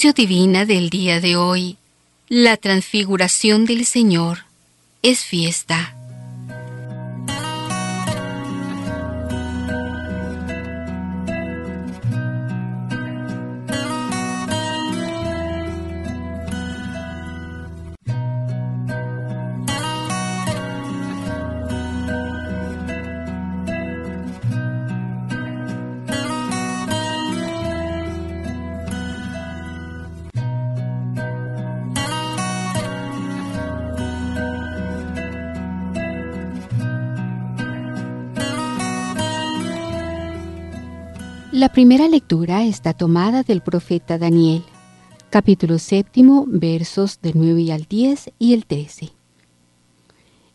Divina del día de hoy. La transfiguración del Señor es fiesta. Primera lectura está tomada del profeta Daniel, capítulo séptimo, versos del 9 al 10 y el 13.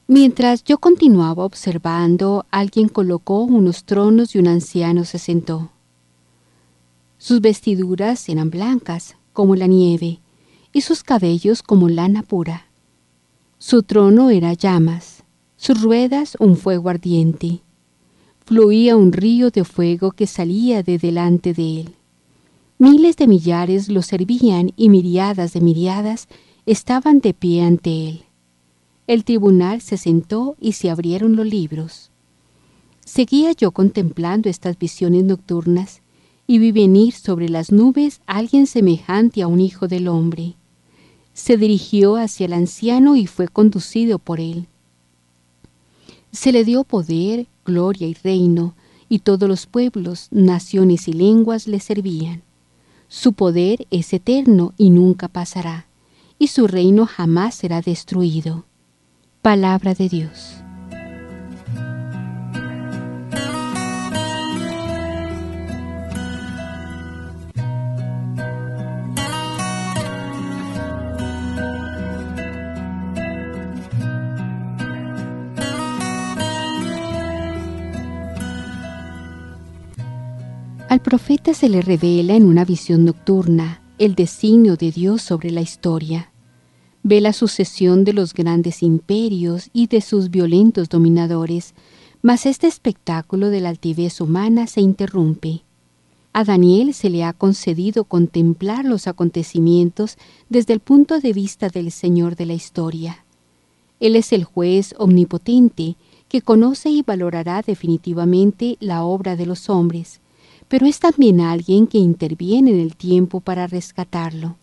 Mientras yo continuaba observando, alguien colocó unos tronos y un anciano se sentó. Sus vestiduras eran blancas, como la nieve, y sus cabellos como lana pura. Su trono era llamas, sus ruedas un fuego ardiente fluía un río de fuego que salía de delante de él. Miles de millares lo servían y miriadas de miriadas estaban de pie ante él. El tribunal se sentó y se abrieron los libros. Seguía yo contemplando estas visiones nocturnas y vi venir sobre las nubes alguien semejante a un hijo del hombre. Se dirigió hacia el anciano y fue conducido por él. Se le dio poder, gloria y reino, y todos los pueblos, naciones y lenguas le servían. Su poder es eterno y nunca pasará, y su reino jamás será destruido. Palabra de Dios. Profeta se le revela en una visión nocturna el designio de Dios sobre la historia. Ve la sucesión de los grandes imperios y de sus violentos dominadores, mas este espectáculo de la altivez humana se interrumpe. A Daniel se le ha concedido contemplar los acontecimientos desde el punto de vista del Señor de la historia. Él es el juez omnipotente que conoce y valorará definitivamente la obra de los hombres, pero es también alguien que interviene en el tiempo para rescatarlo.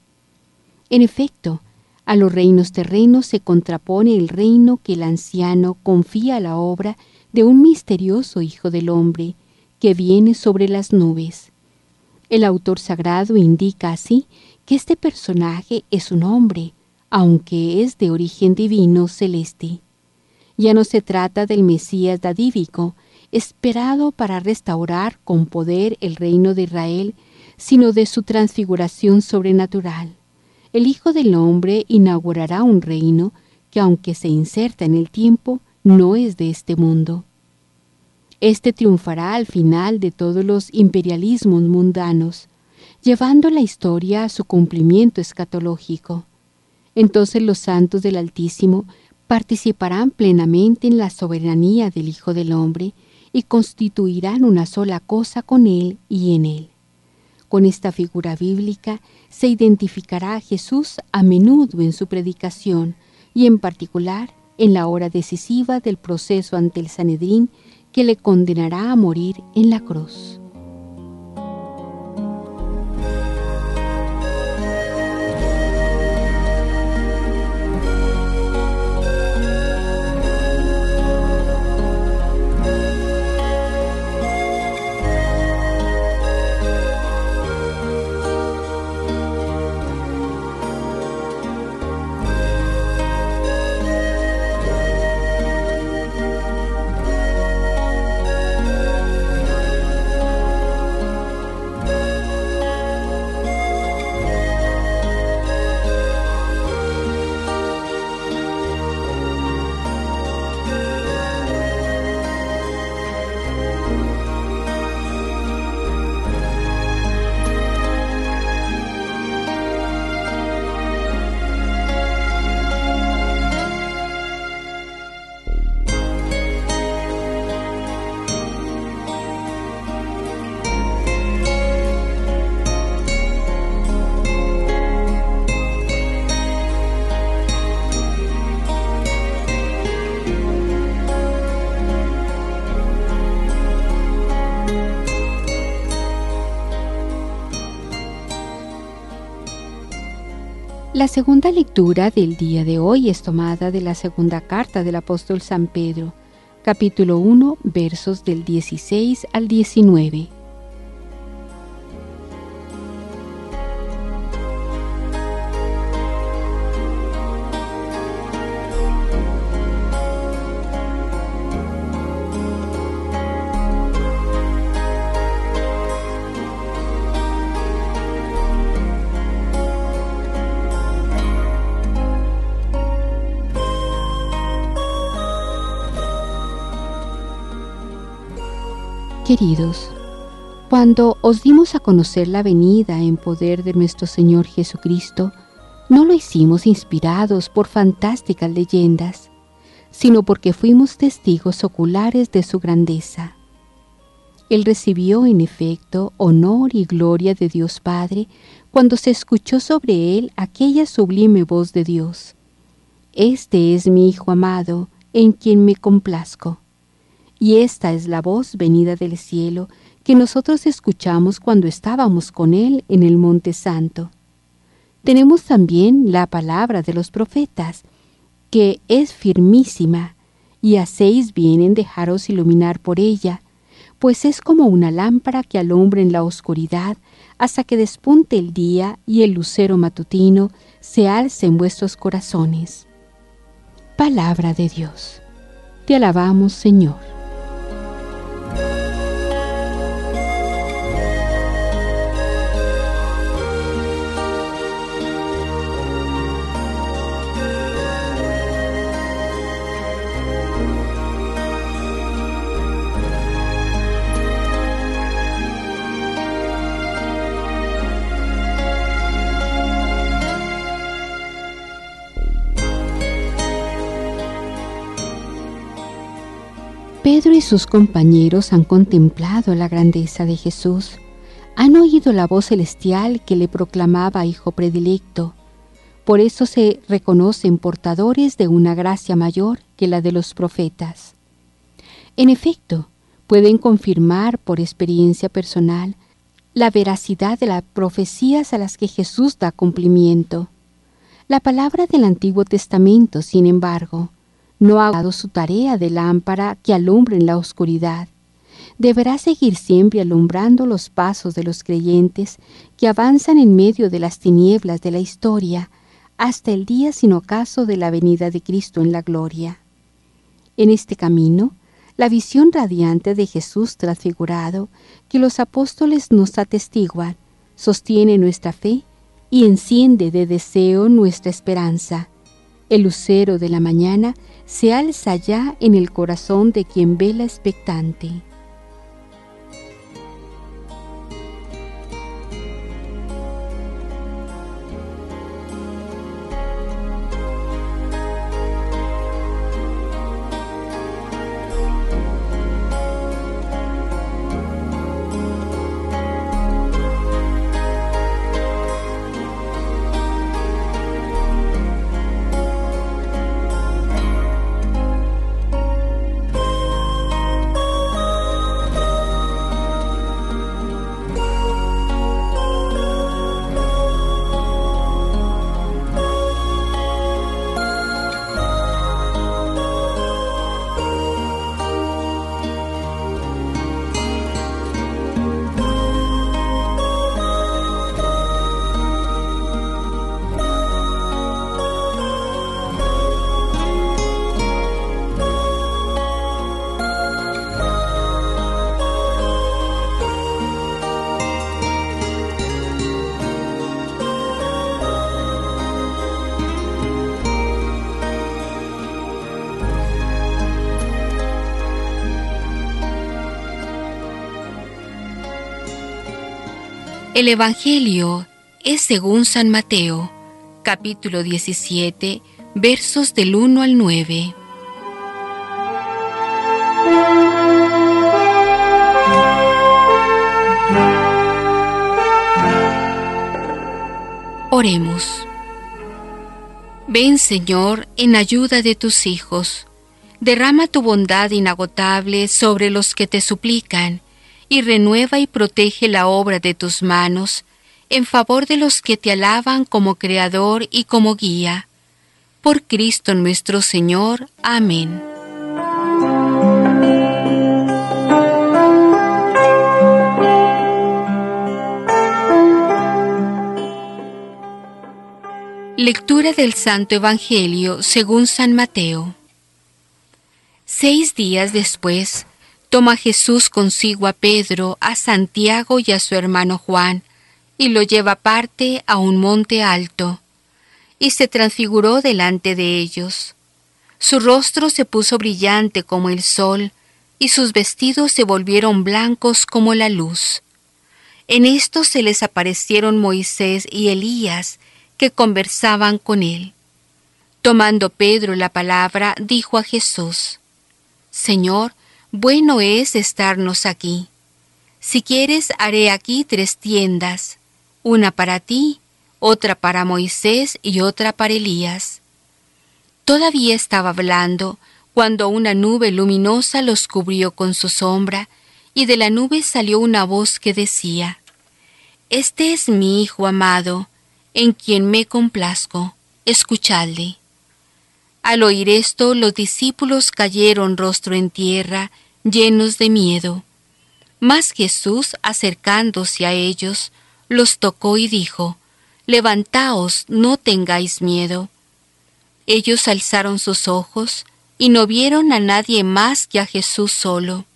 En efecto, a los reinos terrenos se contrapone el reino que el anciano confía a la obra de un misterioso Hijo del Hombre que viene sobre las nubes. El autor sagrado indica así que este personaje es un hombre, aunque es de origen divino celeste. Ya no se trata del Mesías dadívico, esperado para restaurar con poder el reino de Israel, sino de su transfiguración sobrenatural. El Hijo del Hombre inaugurará un reino que aunque se inserta en el tiempo, no es de este mundo. Este triunfará al final de todos los imperialismos mundanos, llevando la historia a su cumplimiento escatológico. Entonces los santos del Altísimo participarán plenamente en la soberanía del Hijo del Hombre y constituirán una sola cosa con Él y en Él. Con esta figura bíblica se identificará a Jesús a menudo en su predicación y en particular en la hora decisiva del proceso ante el Sanedrín que le condenará a morir en la cruz. La segunda lectura del día de hoy es tomada de la segunda carta del apóstol San Pedro, capítulo 1, versos del 16 al 19. Queridos, cuando os dimos a conocer la venida en poder de nuestro Señor Jesucristo, no lo hicimos inspirados por fantásticas leyendas, sino porque fuimos testigos oculares de su grandeza. Él recibió en efecto honor y gloria de Dios Padre cuando se escuchó sobre él aquella sublime voz de Dios. Este es mi Hijo amado, en quien me complazco. Y esta es la voz venida del cielo que nosotros escuchamos cuando estábamos con Él en el Monte Santo. Tenemos también la palabra de los profetas, que es firmísima, y hacéis bien en dejaros iluminar por ella, pues es como una lámpara que alumbra en la oscuridad hasta que despunte el día y el lucero matutino se alce en vuestros corazones. Palabra de Dios. Te alabamos, Señor. Pedro y sus compañeros han contemplado la grandeza de Jesús, han oído la voz celestial que le proclamaba Hijo predilecto. Por eso se reconocen portadores de una gracia mayor que la de los profetas. En efecto, pueden confirmar por experiencia personal la veracidad de las profecías a las que Jesús da cumplimiento. La palabra del Antiguo Testamento, sin embargo, no ha dado su tarea de lámpara que alumbre en la oscuridad. Deberá seguir siempre alumbrando los pasos de los creyentes que avanzan en medio de las tinieblas de la historia hasta el día sin ocaso de la venida de Cristo en la gloria. En este camino, la visión radiante de Jesús transfigurado que los apóstoles nos atestiguan sostiene nuestra fe y enciende de deseo nuestra esperanza. El lucero de la mañana se alza ya en el corazón de quien vela expectante. El Evangelio es según San Mateo, capítulo 17, versos del 1 al 9. Oremos. Ven Señor en ayuda de tus hijos. Derrama tu bondad inagotable sobre los que te suplican y renueva y protege la obra de tus manos, en favor de los que te alaban como Creador y como guía. Por Cristo nuestro Señor. Amén. Lectura del Santo Evangelio según San Mateo. Seis días después, toma Jesús consigo a Pedro, a Santiago y a su hermano Juan, y lo lleva aparte a un monte alto, y se transfiguró delante de ellos. Su rostro se puso brillante como el sol, y sus vestidos se volvieron blancos como la luz. En esto se les aparecieron Moisés y Elías, que conversaban con él. Tomando Pedro la palabra, dijo a Jesús, Señor, bueno es estarnos aquí. Si quieres, haré aquí tres tiendas, una para ti, otra para Moisés y otra para Elías. Todavía estaba hablando cuando una nube luminosa los cubrió con su sombra, y de la nube salió una voz que decía, Este es mi Hijo amado, en quien me complazco, escuchadle. Al oír esto, los discípulos cayeron rostro en tierra, llenos de miedo. Mas Jesús, acercándose a ellos, los tocó y dijo, Levantaos, no tengáis miedo. Ellos alzaron sus ojos y no vieron a nadie más que a Jesús solo.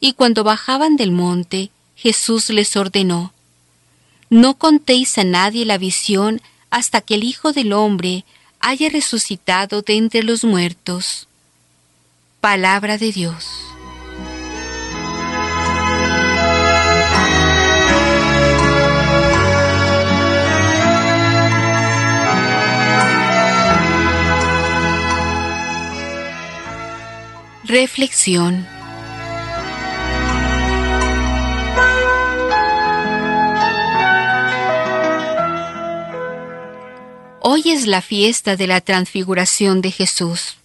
Y cuando bajaban del monte, Jesús les ordenó, no contéis a nadie la visión hasta que el Hijo del Hombre haya resucitado de entre los muertos. Palabra de Dios. Reflexión Hoy es la fiesta de la transfiguración de Jesús.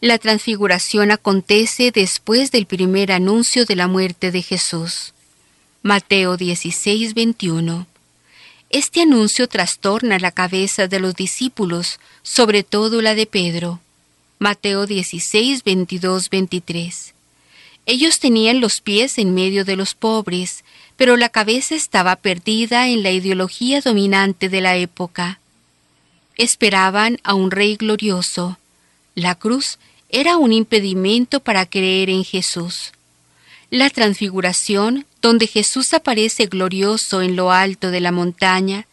La transfiguración acontece después del primer anuncio de la muerte de Jesús. Mateo 16, 21. Este anuncio trastorna la cabeza de los discípulos, sobre todo la de Pedro. Mateo 16, 22, 23. Ellos tenían los pies en medio de los pobres, pero la cabeza estaba perdida en la ideología dominante de la época esperaban a un rey glorioso. La cruz era un impedimento para creer en Jesús. La transfiguración, donde Jesús aparece glorioso en lo alto de la montaña,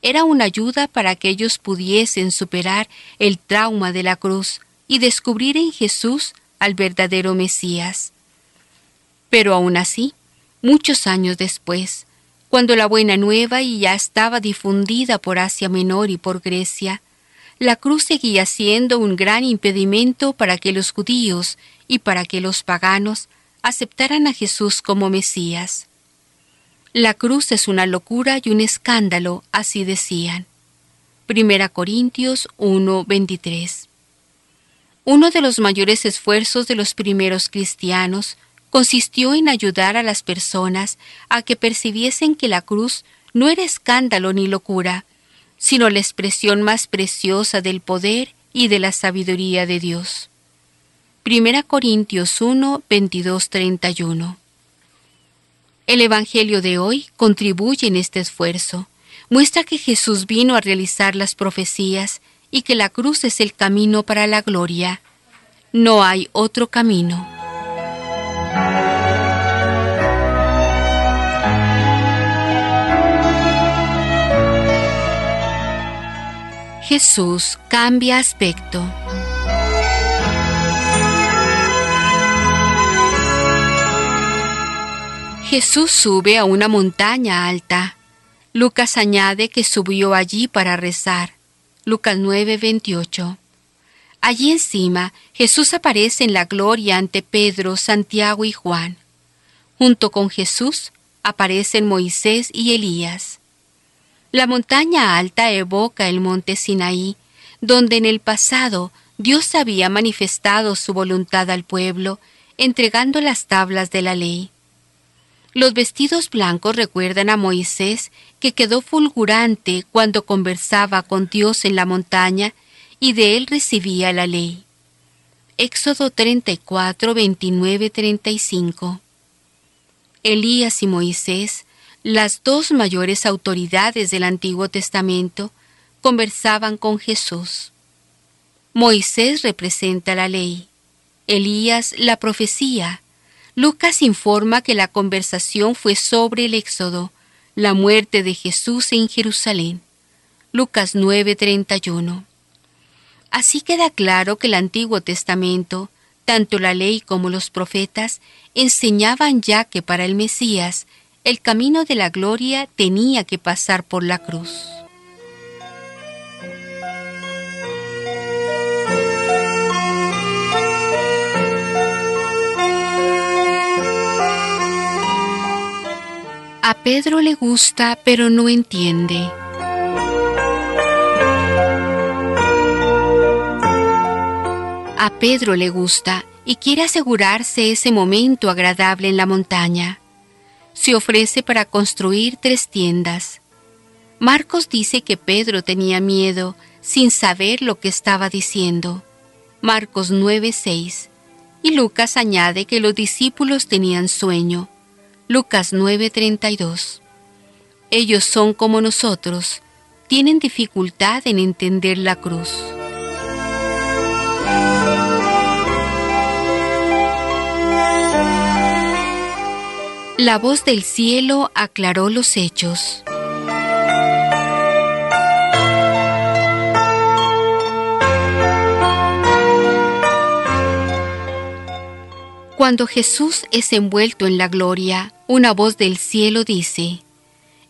era una ayuda para que ellos pudiesen superar el trauma de la cruz y descubrir en Jesús al verdadero Mesías. Pero aún así, muchos años después, cuando la buena nueva ya estaba difundida por Asia Menor y por Grecia, la cruz seguía siendo un gran impedimento para que los judíos y para que los paganos aceptaran a Jesús como Mesías. La cruz es una locura y un escándalo, así decían. Primera Corintios 1:23. Uno de los mayores esfuerzos de los primeros cristianos consistió en ayudar a las personas a que percibiesen que la cruz no era escándalo ni locura, sino la expresión más preciosa del poder y de la sabiduría de Dios. Primera Corintios 1, 22, 31. El Evangelio de hoy contribuye en este esfuerzo. Muestra que Jesús vino a realizar las profecías y que la cruz es el camino para la gloria. No hay otro camino. Jesús cambia aspecto. Jesús sube a una montaña alta. Lucas añade que subió allí para rezar. Lucas 9:28. Allí encima Jesús aparece en la gloria ante Pedro, Santiago y Juan. Junto con Jesús aparecen Moisés y Elías. La montaña alta evoca el monte Sinaí, donde en el pasado Dios había manifestado su voluntad al pueblo, entregando las tablas de la ley. Los vestidos blancos recuerdan a Moisés que quedó fulgurante cuando conversaba con Dios en la montaña y de él recibía la ley. Éxodo 34, 29, 35. Elías y Moisés, las dos mayores autoridades del Antiguo Testamento, conversaban con Jesús. Moisés representa la ley, Elías la profecía. Lucas informa que la conversación fue sobre el Éxodo, la muerte de Jesús en Jerusalén. Lucas 9:31. Así queda claro que el Antiguo Testamento, tanto la ley como los profetas, enseñaban ya que para el Mesías el camino de la gloria tenía que pasar por la cruz. A Pedro le gusta, pero no entiende. A Pedro le gusta y quiere asegurarse ese momento agradable en la montaña. Se ofrece para construir tres tiendas. Marcos dice que Pedro tenía miedo sin saber lo que estaba diciendo. Marcos 9:6. Y Lucas añade que los discípulos tenían sueño. Lucas 9:32. Ellos son como nosotros, tienen dificultad en entender la cruz. La voz del cielo aclaró los hechos. Cuando Jesús es envuelto en la gloria, una voz del cielo dice,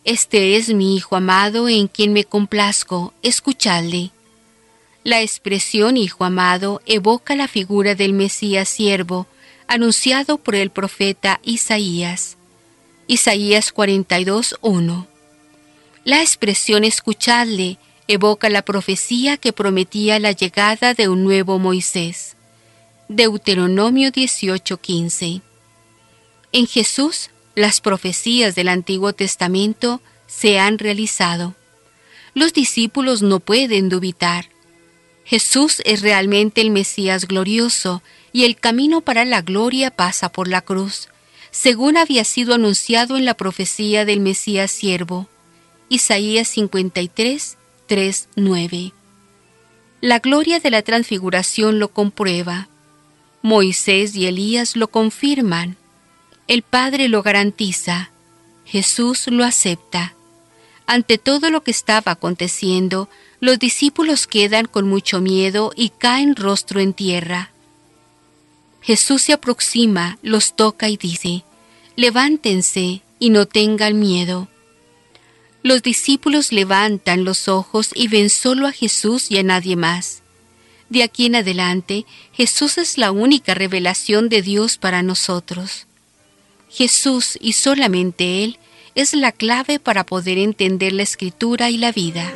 Este es mi Hijo amado en quien me complazco, escuchadle. La expresión Hijo amado evoca la figura del Mesías siervo, anunciado por el profeta Isaías. Isaías 42.1. La expresión escuchadle evoca la profecía que prometía la llegada de un nuevo Moisés. Deuteronomio 18:15. En Jesús, las profecías del Antiguo Testamento se han realizado. Los discípulos no pueden dubitar. Jesús es realmente el Mesías glorioso y el camino para la gloria pasa por la cruz, según había sido anunciado en la profecía del Mesías siervo. Isaías 53, 3, 9. La gloria de la transfiguración lo comprueba. Moisés y Elías lo confirman. El Padre lo garantiza. Jesús lo acepta. Ante todo lo que estaba aconteciendo, los discípulos quedan con mucho miedo y caen rostro en tierra. Jesús se aproxima, los toca y dice, levántense y no tengan miedo. Los discípulos levantan los ojos y ven solo a Jesús y a nadie más. De aquí en adelante, Jesús es la única revelación de Dios para nosotros. Jesús y solamente Él es la clave para poder entender la escritura y la vida.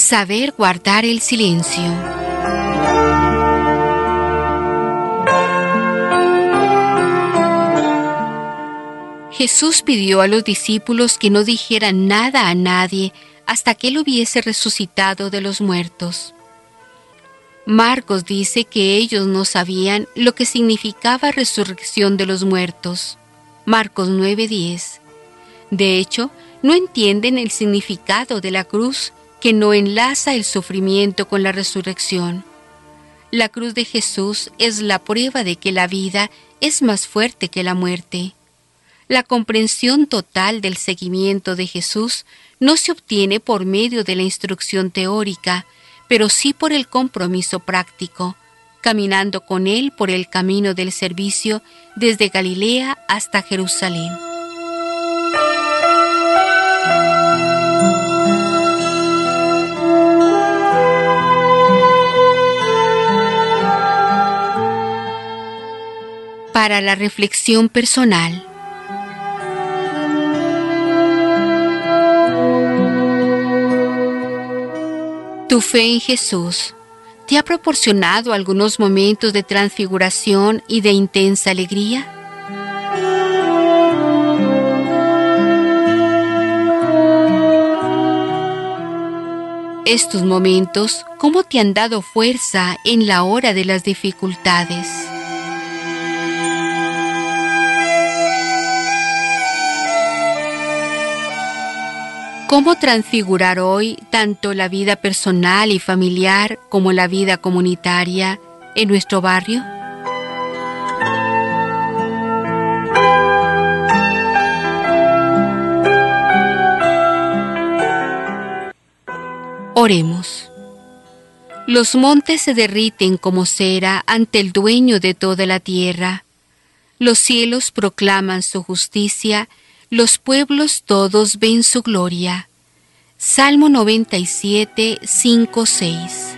Saber guardar el silencio. Jesús pidió a los discípulos que no dijeran nada a nadie hasta que Él hubiese resucitado de los muertos. Marcos dice que ellos no sabían lo que significaba resurrección de los muertos. Marcos 9:10. De hecho, no entienden el significado de la cruz que no enlaza el sufrimiento con la resurrección. La cruz de Jesús es la prueba de que la vida es más fuerte que la muerte. La comprensión total del seguimiento de Jesús no se obtiene por medio de la instrucción teórica, pero sí por el compromiso práctico, caminando con Él por el camino del servicio desde Galilea hasta Jerusalén. Para la reflexión personal. Tu fe en Jesús te ha proporcionado algunos momentos de transfiguración y de intensa alegría? Estos momentos, ¿cómo te han dado fuerza en la hora de las dificultades? ¿Cómo transfigurar hoy tanto la vida personal y familiar como la vida comunitaria en nuestro barrio? Oremos. Los montes se derriten como cera ante el dueño de toda la tierra. Los cielos proclaman su justicia los pueblos todos ven su gloria. Salmo 97, 5, 6.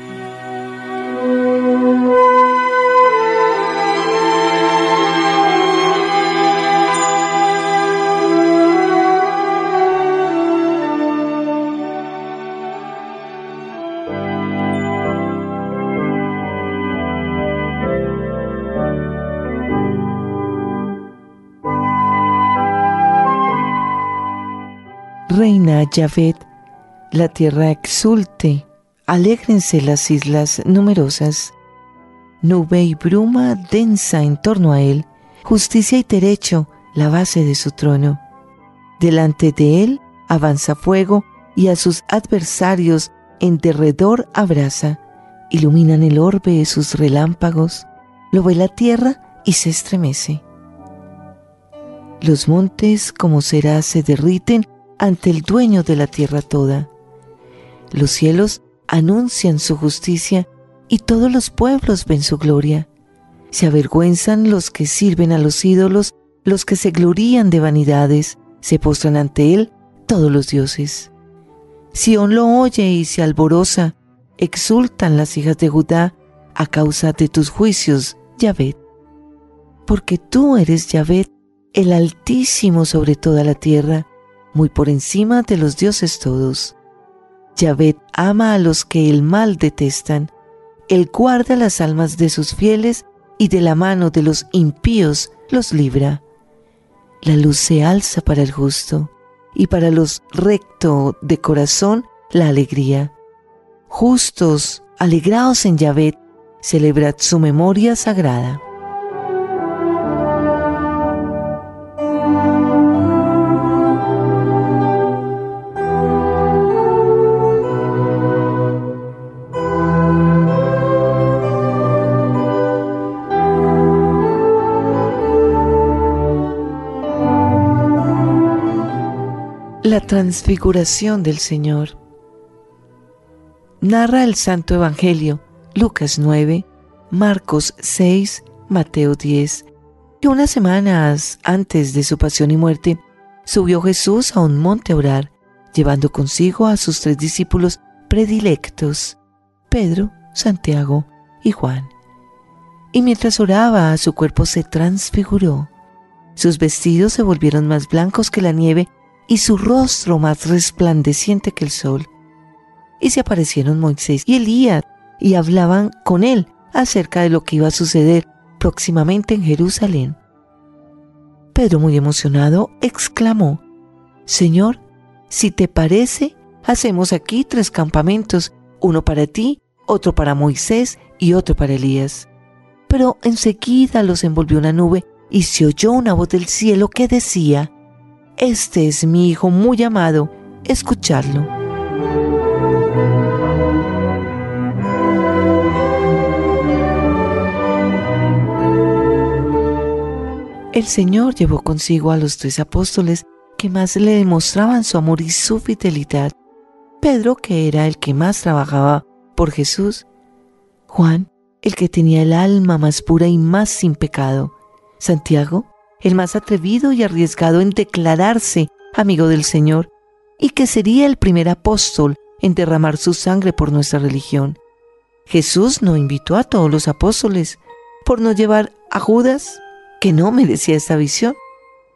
Reina Yavet, la tierra exulte, alégrense las islas numerosas. Nube y bruma densa en torno a él, justicia y derecho la base de su trono. Delante de él avanza fuego y a sus adversarios en derredor abraza. Iluminan el orbe sus relámpagos, lo ve la tierra y se estremece. Los montes como será se derriten ante el dueño de la tierra toda. Los cielos anuncian su justicia y todos los pueblos ven su gloria. Se avergüenzan los que sirven a los ídolos, los que se glorían de vanidades, se postran ante él todos los dioses. Sión lo oye y se alboroza, exultan las hijas de Judá a causa de tus juicios, Yahvé. Porque tú eres Yahvé, el Altísimo sobre toda la tierra, muy por encima de los dioses todos. Yahvé ama a los que el mal detestan, Él guarda las almas de sus fieles y de la mano de los impíos los libra. La luz se alza para el justo y para los recto de corazón la alegría. Justos, alegraos en Yahvé, celebrad su memoria sagrada. La transfiguración del Señor. Narra el Santo Evangelio, Lucas 9, Marcos 6, Mateo 10, que unas semanas antes de su pasión y muerte, subió Jesús a un monte a orar, llevando consigo a sus tres discípulos predilectos, Pedro, Santiago y Juan. Y mientras oraba, su cuerpo se transfiguró. Sus vestidos se volvieron más blancos que la nieve y su rostro más resplandeciente que el sol. Y se aparecieron Moisés y Elías y hablaban con él acerca de lo que iba a suceder próximamente en Jerusalén. Pedro, muy emocionado, exclamó, Señor, si te parece, hacemos aquí tres campamentos, uno para ti, otro para Moisés y otro para Elías. Pero enseguida los envolvió una nube y se oyó una voz del cielo que decía, este es mi Hijo muy amado, escuchadlo. El Señor llevó consigo a los tres apóstoles que más le demostraban su amor y su fidelidad. Pedro, que era el que más trabajaba por Jesús. Juan, el que tenía el alma más pura y más sin pecado. Santiago, el más atrevido y arriesgado en declararse amigo del Señor, y que sería el primer apóstol en derramar su sangre por nuestra religión. Jesús no invitó a todos los apóstoles por no llevar a Judas, que no merecía esta visión.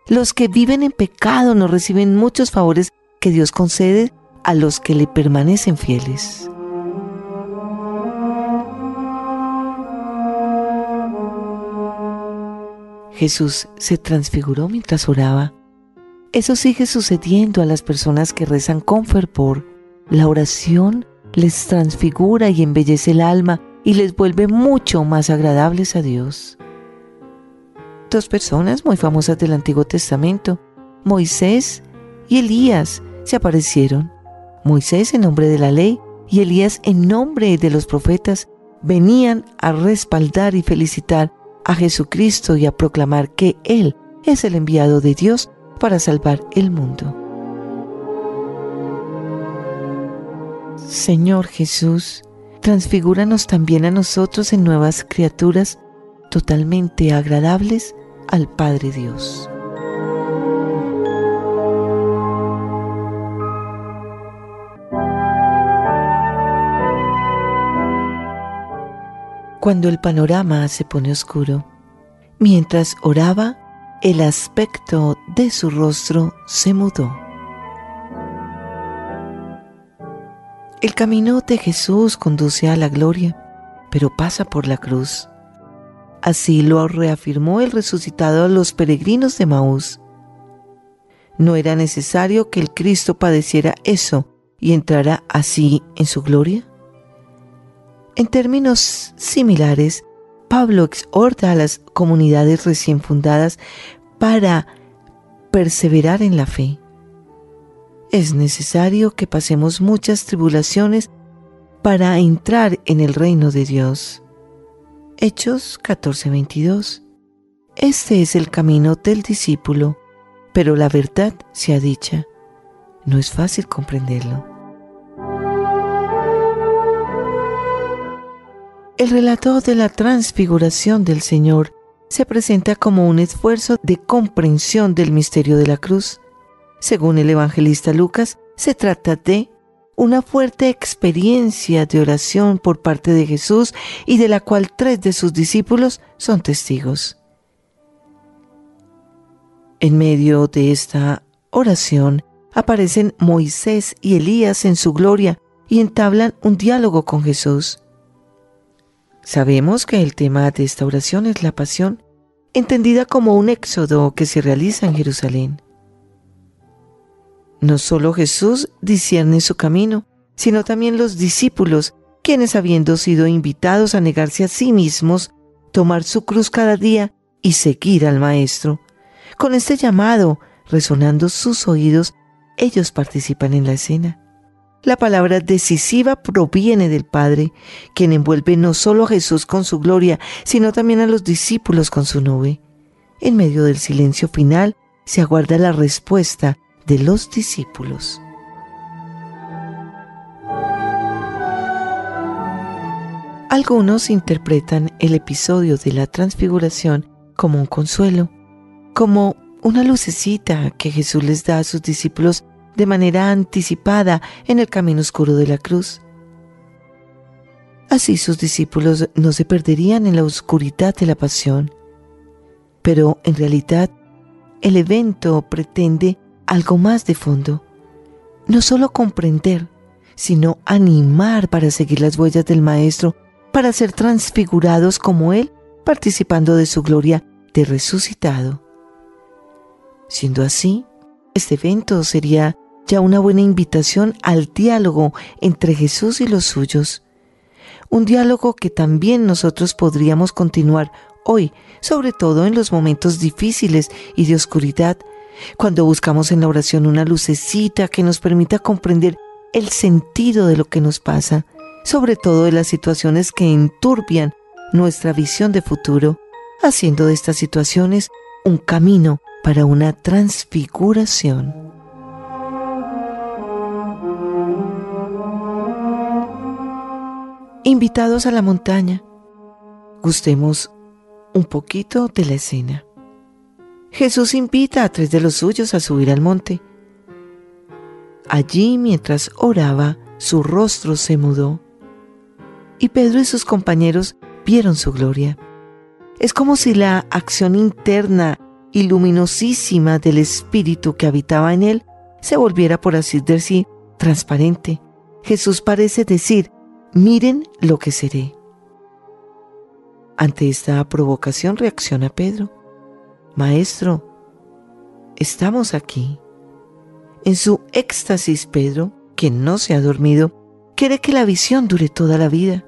Los que viven en pecado no reciben muchos favores que Dios concede a los que le permanecen fieles. Jesús se transfiguró mientras oraba. Eso sigue sucediendo a las personas que rezan con fervor. La oración les transfigura y embellece el alma y les vuelve mucho más agradables a Dios. Dos personas muy famosas del Antiguo Testamento, Moisés y Elías, se aparecieron. Moisés en nombre de la ley y Elías en nombre de los profetas venían a respaldar y felicitar a Jesucristo y a proclamar que Él es el enviado de Dios para salvar el mundo. Señor Jesús, transfigúranos también a nosotros en nuevas criaturas totalmente agradables al Padre Dios. Cuando el panorama se pone oscuro, mientras oraba, el aspecto de su rostro se mudó. El camino de Jesús conduce a la gloria, pero pasa por la cruz. Así lo reafirmó el resucitado a los peregrinos de Maús. ¿No era necesario que el Cristo padeciera eso y entrara así en su gloria? En términos similares, Pablo exhorta a las comunidades recién fundadas para perseverar en la fe. Es necesario que pasemos muchas tribulaciones para entrar en el reino de Dios. Hechos 14:22. Este es el camino del discípulo, pero la verdad sea dicha. No es fácil comprenderlo. El relato de la transfiguración del Señor se presenta como un esfuerzo de comprensión del misterio de la cruz. Según el evangelista Lucas, se trata de una fuerte experiencia de oración por parte de Jesús y de la cual tres de sus discípulos son testigos. En medio de esta oración aparecen Moisés y Elías en su gloria y entablan un diálogo con Jesús. Sabemos que el tema de esta oración es la pasión, entendida como un éxodo que se realiza en Jerusalén. No solo Jesús discierne su camino, sino también los discípulos, quienes habiendo sido invitados a negarse a sí mismos, tomar su cruz cada día y seguir al Maestro. Con este llamado, resonando sus oídos, ellos participan en la escena. La palabra decisiva proviene del Padre, quien envuelve no solo a Jesús con su gloria, sino también a los discípulos con su nube. En medio del silencio final se aguarda la respuesta de los discípulos. Algunos interpretan el episodio de la transfiguración como un consuelo, como una lucecita que Jesús les da a sus discípulos de manera anticipada en el camino oscuro de la cruz. Así sus discípulos no se perderían en la oscuridad de la pasión. Pero en realidad el evento pretende algo más de fondo. No solo comprender, sino animar para seguir las huellas del Maestro, para ser transfigurados como Él, participando de su gloria de resucitado. Siendo así, este evento sería ya una buena invitación al diálogo entre Jesús y los suyos. Un diálogo que también nosotros podríamos continuar hoy, sobre todo en los momentos difíciles y de oscuridad, cuando buscamos en la oración una lucecita que nos permita comprender el sentido de lo que nos pasa, sobre todo de las situaciones que enturbian nuestra visión de futuro, haciendo de estas situaciones un camino para una transfiguración. Invitados a la montaña. Gustemos un poquito de la escena. Jesús invita a tres de los suyos a subir al monte. Allí, mientras oraba, su rostro se mudó y Pedro y sus compañeros vieron su gloria. Es como si la acción interna y luminosísima del Espíritu que habitaba en él se volviera, por así decir, transparente. Jesús parece decir, miren lo que seré. Ante esta provocación reacciona Pedro. Maestro, estamos aquí. En su éxtasis, Pedro, quien no se ha dormido, quiere que la visión dure toda la vida.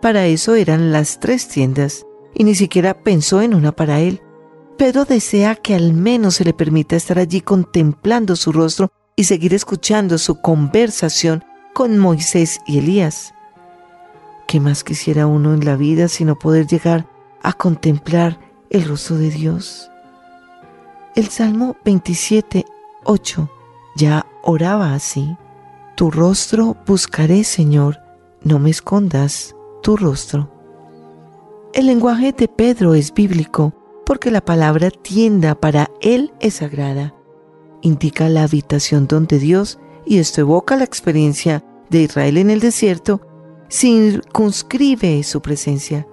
Para eso eran las tres tiendas, y ni siquiera pensó en una para él. Pedro desea que al menos se le permita estar allí contemplando su rostro y seguir escuchando su conversación con Moisés y Elías. ¿Qué más quisiera uno en la vida sino poder llegar a contemplar el rostro de Dios? El Salmo 27, 8 ya oraba así. Tu rostro buscaré, Señor, no me escondas tu rostro. El lenguaje de Pedro es bíblico porque la palabra tienda para él es sagrada. Indica la habitación donde Dios, y esto evoca la experiencia de Israel en el desierto, circunscribe su presencia.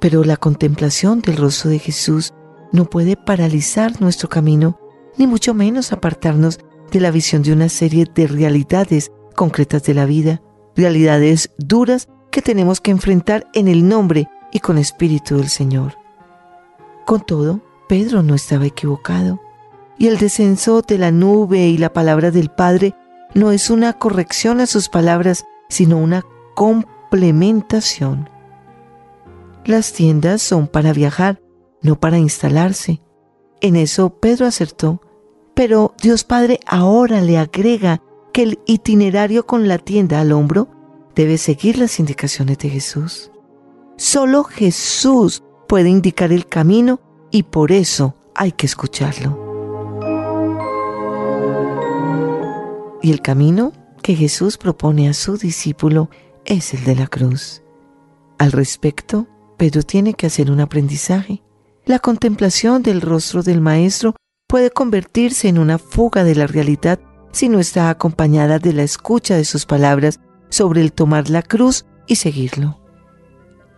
Pero la contemplación del rostro de Jesús no puede paralizar nuestro camino, ni mucho menos apartarnos de la visión de una serie de realidades concretas de la vida, realidades duras que tenemos que enfrentar en el nombre y con espíritu del Señor. Con todo, Pedro no estaba equivocado, y el descenso de la nube y la palabra del Padre no es una corrección a sus palabras, sino una complementación. Las tiendas son para viajar, no para instalarse. En eso Pedro acertó, pero Dios Padre ahora le agrega que el itinerario con la tienda al hombro debe seguir las indicaciones de Jesús. Solo Jesús puede indicar el camino y por eso hay que escucharlo. Y el camino que Jesús propone a su discípulo es el de la cruz. Al respecto, Pedro tiene que hacer un aprendizaje. La contemplación del rostro del Maestro puede convertirse en una fuga de la realidad si no está acompañada de la escucha de sus palabras sobre el tomar la cruz y seguirlo.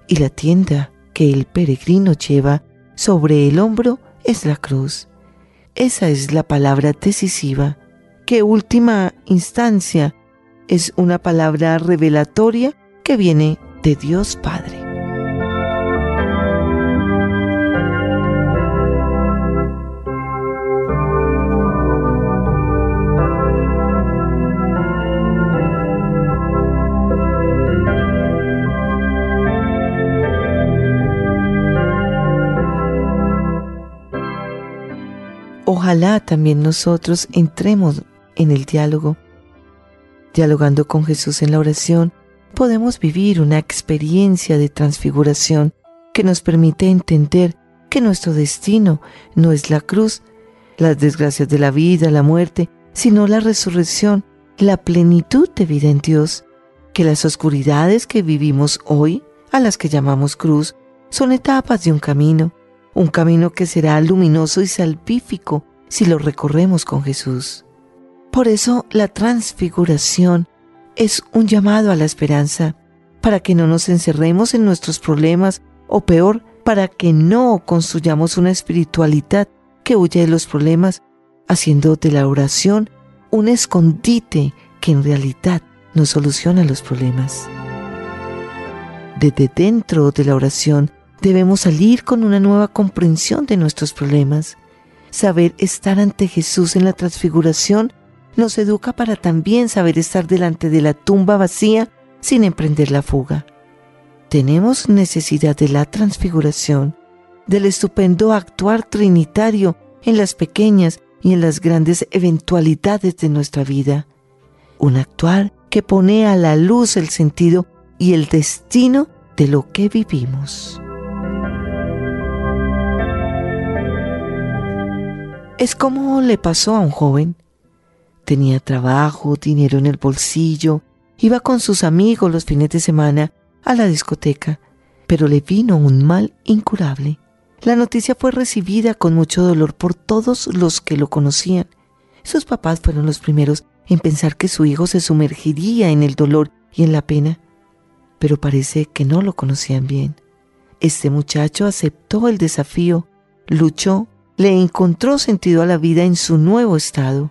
Y la tienda que el peregrino lleva sobre el hombro es la cruz. Esa es la palabra decisiva, que última instancia es una palabra revelatoria que viene de Dios Padre. Ojalá también nosotros entremos en el diálogo. Dialogando con Jesús en la oración, podemos vivir una experiencia de transfiguración que nos permite entender que nuestro destino no es la cruz, las desgracias de la vida, la muerte, sino la resurrección, la plenitud de vida en Dios, que las oscuridades que vivimos hoy, a las que llamamos cruz, son etapas de un camino, un camino que será luminoso y salvífico si lo recorremos con Jesús. Por eso la transfiguración es un llamado a la esperanza, para que no nos encerremos en nuestros problemas o peor, para que no construyamos una espiritualidad que huye de los problemas, haciendo de la oración un escondite que en realidad no soluciona los problemas. Desde dentro de la oración Debemos salir con una nueva comprensión de nuestros problemas. Saber estar ante Jesús en la transfiguración nos educa para también saber estar delante de la tumba vacía sin emprender la fuga. Tenemos necesidad de la transfiguración, del estupendo actuar trinitario en las pequeñas y en las grandes eventualidades de nuestra vida. Un actuar que pone a la luz el sentido y el destino de lo que vivimos. Es como le pasó a un joven. Tenía trabajo, dinero en el bolsillo, iba con sus amigos los fines de semana a la discoteca, pero le vino un mal incurable. La noticia fue recibida con mucho dolor por todos los que lo conocían. Sus papás fueron los primeros en pensar que su hijo se sumergiría en el dolor y en la pena, pero parece que no lo conocían bien. Este muchacho aceptó el desafío, luchó le encontró sentido a la vida en su nuevo estado.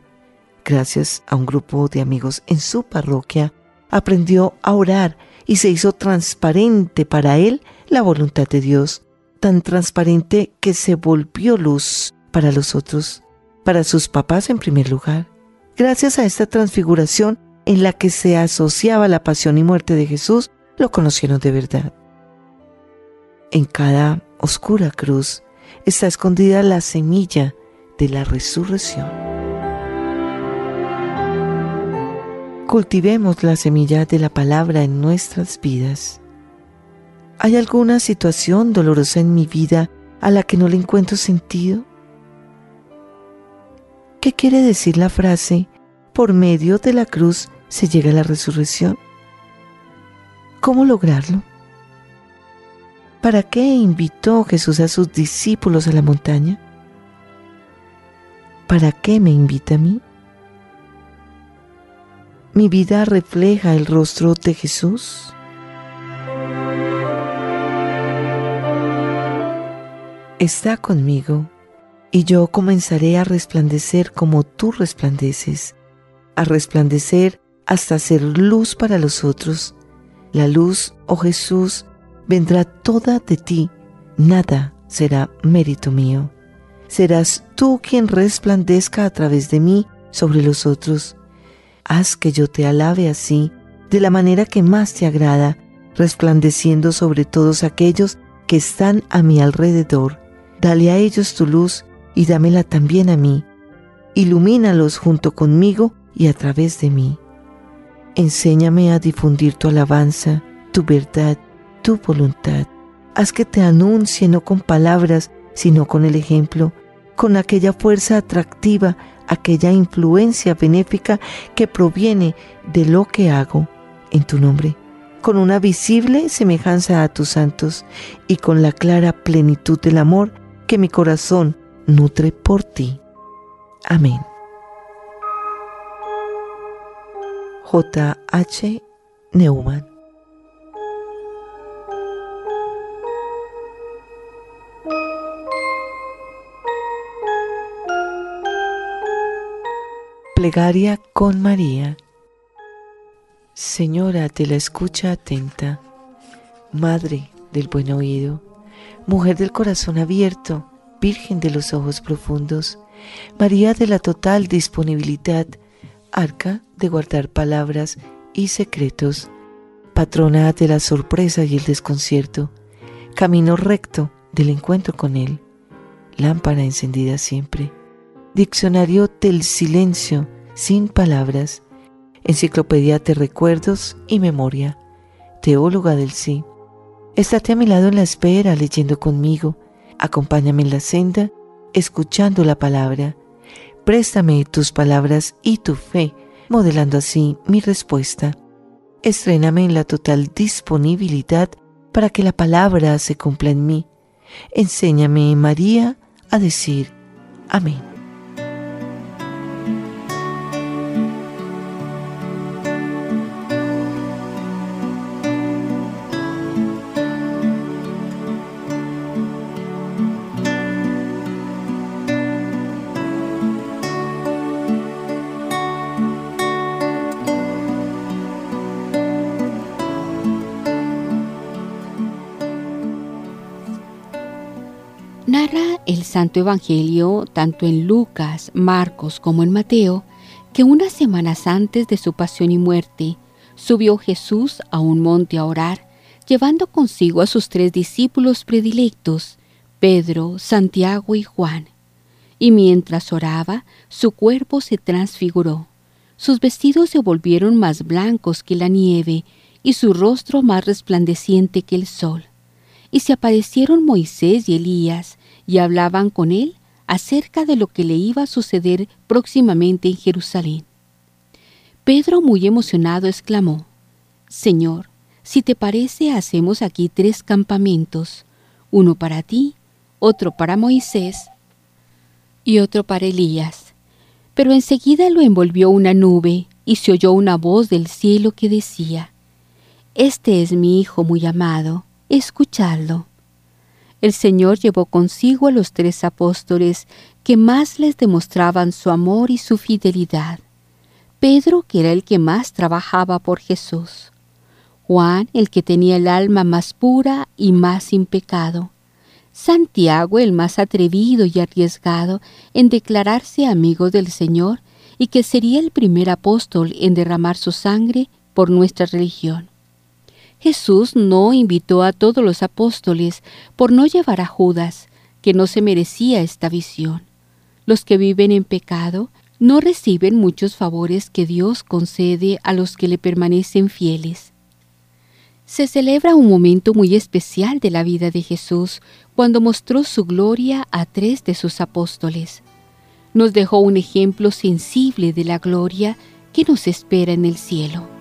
Gracias a un grupo de amigos en su parroquia, aprendió a orar y se hizo transparente para él la voluntad de Dios. tan transparente que se volvió luz para los otros, para sus papás en primer lugar. Gracias a esta transfiguración en la que se asociaba la pasión y muerte de Jesús, lo conocieron de verdad. En cada oscura cruz está escondida la semilla de la resurrección. Cultivemos la semilla de la palabra en nuestras vidas. ¿Hay alguna situación dolorosa en mi vida a la que no le encuentro sentido? ¿Qué quiere decir la frase, por medio de la cruz se llega a la resurrección? ¿Cómo lograrlo? ¿Para qué invitó Jesús a sus discípulos a la montaña? ¿Para qué me invita a mí? ¿Mi vida refleja el rostro de Jesús? Está conmigo y yo comenzaré a resplandecer como tú resplandeces, a resplandecer hasta ser luz para los otros. La luz, oh Jesús, vendrá toda de ti, nada será mérito mío. Serás tú quien resplandezca a través de mí sobre los otros. Haz que yo te alabe así, de la manera que más te agrada, resplandeciendo sobre todos aquellos que están a mi alrededor. Dale a ellos tu luz y dámela también a mí. Ilumínalos junto conmigo y a través de mí. Enséñame a difundir tu alabanza, tu verdad tu voluntad. Haz que te anuncie no con palabras, sino con el ejemplo, con aquella fuerza atractiva, aquella influencia benéfica que proviene de lo que hago en tu nombre, con una visible semejanza a tus santos y con la clara plenitud del amor que mi corazón nutre por ti. Amén. J. H. Neumann Plegaria con María. Señora de la escucha atenta, Madre del buen oído, Mujer del corazón abierto, Virgen de los ojos profundos, María de la total disponibilidad, Arca de guardar palabras y secretos, Patrona de la sorpresa y el desconcierto, Camino recto del encuentro con Él, Lámpara encendida siempre Diccionario del silencio sin palabras, Enciclopedia de recuerdos y memoria, Teóloga del sí. Estate a mi lado en la espera leyendo conmigo, acompáñame en la senda escuchando la palabra. Préstame tus palabras y tu fe, modelando así mi respuesta. Estréname en la total disponibilidad para que la palabra se cumpla en mí. Enséñame, María, a decir amén. Santo Evangelio, tanto en Lucas, Marcos como en Mateo, que unas semanas antes de su pasión y muerte, subió Jesús a un monte a orar, llevando consigo a sus tres discípulos predilectos, Pedro, Santiago y Juan. Y mientras oraba, su cuerpo se transfiguró. Sus vestidos se volvieron más blancos que la nieve y su rostro más resplandeciente que el sol. Y se aparecieron Moisés y Elías, y hablaban con él acerca de lo que le iba a suceder próximamente en Jerusalén. Pedro, muy emocionado, exclamó, Señor, si te parece, hacemos aquí tres campamentos, uno para ti, otro para Moisés y otro para Elías. Pero enseguida lo envolvió una nube y se oyó una voz del cielo que decía, Este es mi Hijo muy amado, escuchadlo el Señor llevó consigo a los tres apóstoles que más les demostraban su amor y su fidelidad. Pedro, que era el que más trabajaba por Jesús. Juan, el que tenía el alma más pura y más sin pecado. Santiago, el más atrevido y arriesgado en declararse amigo del Señor y que sería el primer apóstol en derramar su sangre por nuestra religión. Jesús no invitó a todos los apóstoles por no llevar a Judas, que no se merecía esta visión. Los que viven en pecado no reciben muchos favores que Dios concede a los que le permanecen fieles. Se celebra un momento muy especial de la vida de Jesús cuando mostró su gloria a tres de sus apóstoles. Nos dejó un ejemplo sensible de la gloria que nos espera en el cielo.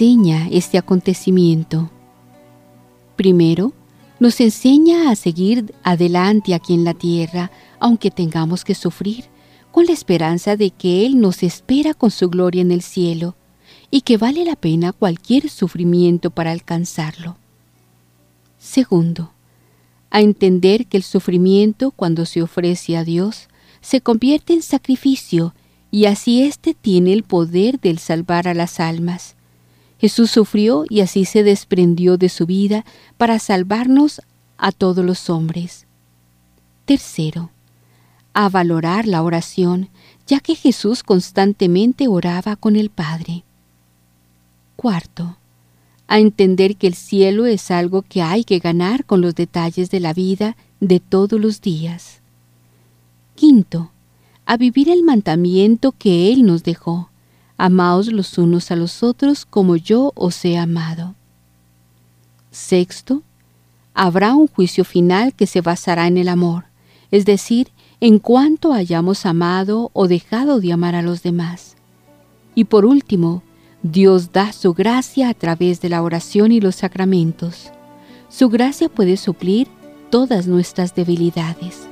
Enseña este acontecimiento? Primero, nos enseña a seguir adelante aquí en la tierra, aunque tengamos que sufrir, con la esperanza de que Él nos espera con su gloria en el cielo y que vale la pena cualquier sufrimiento para alcanzarlo. Segundo, a entender que el sufrimiento, cuando se ofrece a Dios, se convierte en sacrificio y así éste tiene el poder del salvar a las almas. Jesús sufrió y así se desprendió de su vida para salvarnos a todos los hombres. Tercero, a valorar la oración, ya que Jesús constantemente oraba con el Padre. Cuarto, a entender que el cielo es algo que hay que ganar con los detalles de la vida de todos los días. Quinto, a vivir el mandamiento que Él nos dejó. Amaos los unos a los otros como yo os he amado. Sexto, habrá un juicio final que se basará en el amor, es decir, en cuanto hayamos amado o dejado de amar a los demás. Y por último, Dios da su gracia a través de la oración y los sacramentos. Su gracia puede suplir todas nuestras debilidades.